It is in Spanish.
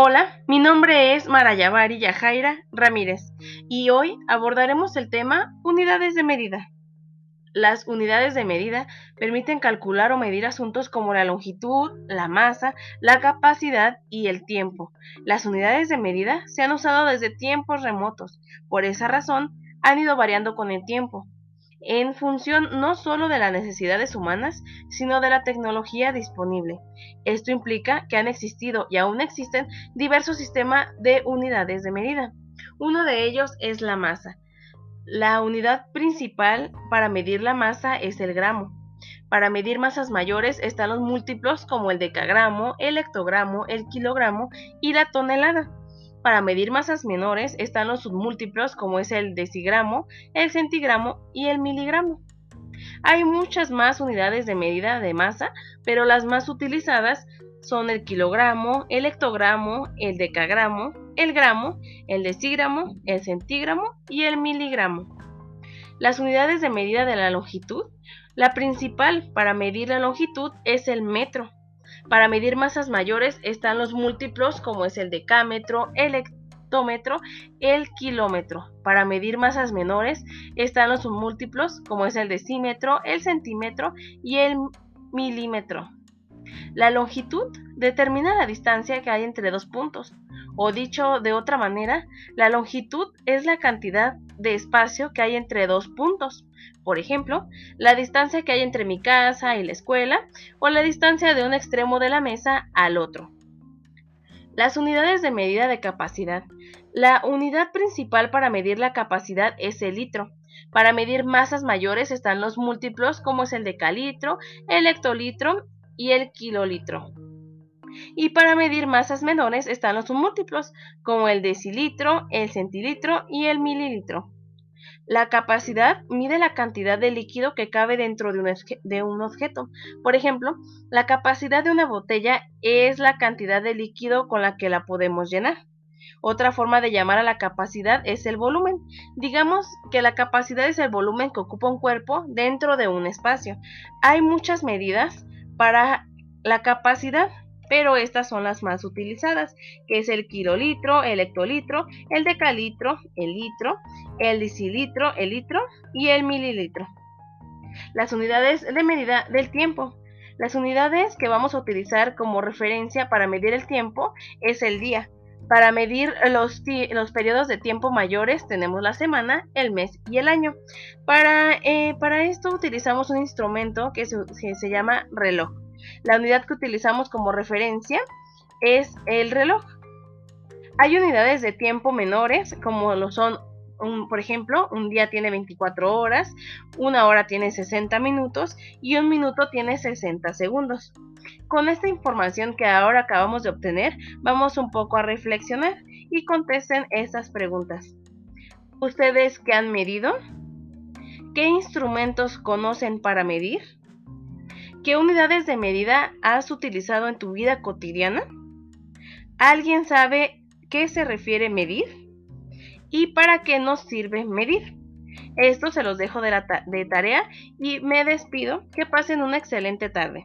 Hola, mi nombre es Marayavari Yajaira Ramírez y hoy abordaremos el tema unidades de medida. Las unidades de medida permiten calcular o medir asuntos como la longitud, la masa, la capacidad y el tiempo. Las unidades de medida se han usado desde tiempos remotos. Por esa razón, han ido variando con el tiempo en función no solo de las necesidades humanas, sino de la tecnología disponible. Esto implica que han existido y aún existen diversos sistemas de unidades de medida. Uno de ellos es la masa. La unidad principal para medir la masa es el gramo. Para medir masas mayores están los múltiplos como el decagramo, el hectogramo, el kilogramo y la tonelada. Para medir masas menores están los submúltiplos como es el decigramo, el centigramo y el miligramo. Hay muchas más unidades de medida de masa, pero las más utilizadas son el kilogramo, el hectogramo, el decagramo, el gramo, el decigramo, el centígramo y el miligramo. Las unidades de medida de la longitud. La principal para medir la longitud es el metro. Para medir masas mayores están los múltiplos como es el decámetro, el hectómetro, el kilómetro. Para medir masas menores están los múltiplos como es el decímetro, el centímetro y el milímetro. La longitud determina la distancia que hay entre dos puntos, o dicho de otra manera, la longitud es la cantidad de espacio que hay entre dos puntos. Por ejemplo, la distancia que hay entre mi casa y la escuela o la distancia de un extremo de la mesa al otro. Las unidades de medida de capacidad. La unidad principal para medir la capacidad es el litro. Para medir masas mayores están los múltiplos como es el decalitro, el hectolitro y el kilolitro. Y para medir masas menores están los múltiplos como el decilitro, el centilitro y el mililitro. La capacidad mide la cantidad de líquido que cabe dentro de un, de un, objeto. Por ejemplo, la capacidad de una botella es la cantidad de líquido con la que la podemos llenar. Otra forma de llamar a la capacidad es el volumen. Digamos que la capacidad es el volumen que ocupa un cuerpo dentro de un espacio. Hay muchas medidas para la capacidad pero estas son las más utilizadas, que es el kilolitro, el hectolitro, el decalitro, el litro, el decilitro, el litro y el mililitro. Las unidades de medida del tiempo. Las unidades que vamos a utilizar como referencia para medir el tiempo es el día. Para medir los, los periodos de tiempo mayores tenemos la semana, el mes y el año. Para, eh, para esto utilizamos un instrumento que se llama reloj. La unidad que utilizamos como referencia es el reloj. Hay unidades de tiempo menores, como lo son, por ejemplo, un día tiene 24 horas, una hora tiene 60 minutos y un minuto tiene 60 segundos. Con esta información que ahora acabamos de obtener, vamos un poco a reflexionar y contesten estas preguntas. ¿Ustedes qué han medido? ¿Qué instrumentos conocen para medir? ¿Qué unidades de medida has utilizado en tu vida cotidiana? ¿Alguien sabe qué se refiere medir? ¿Y para qué nos sirve medir? Esto se los dejo de, de tarea y me despido. Que pasen una excelente tarde.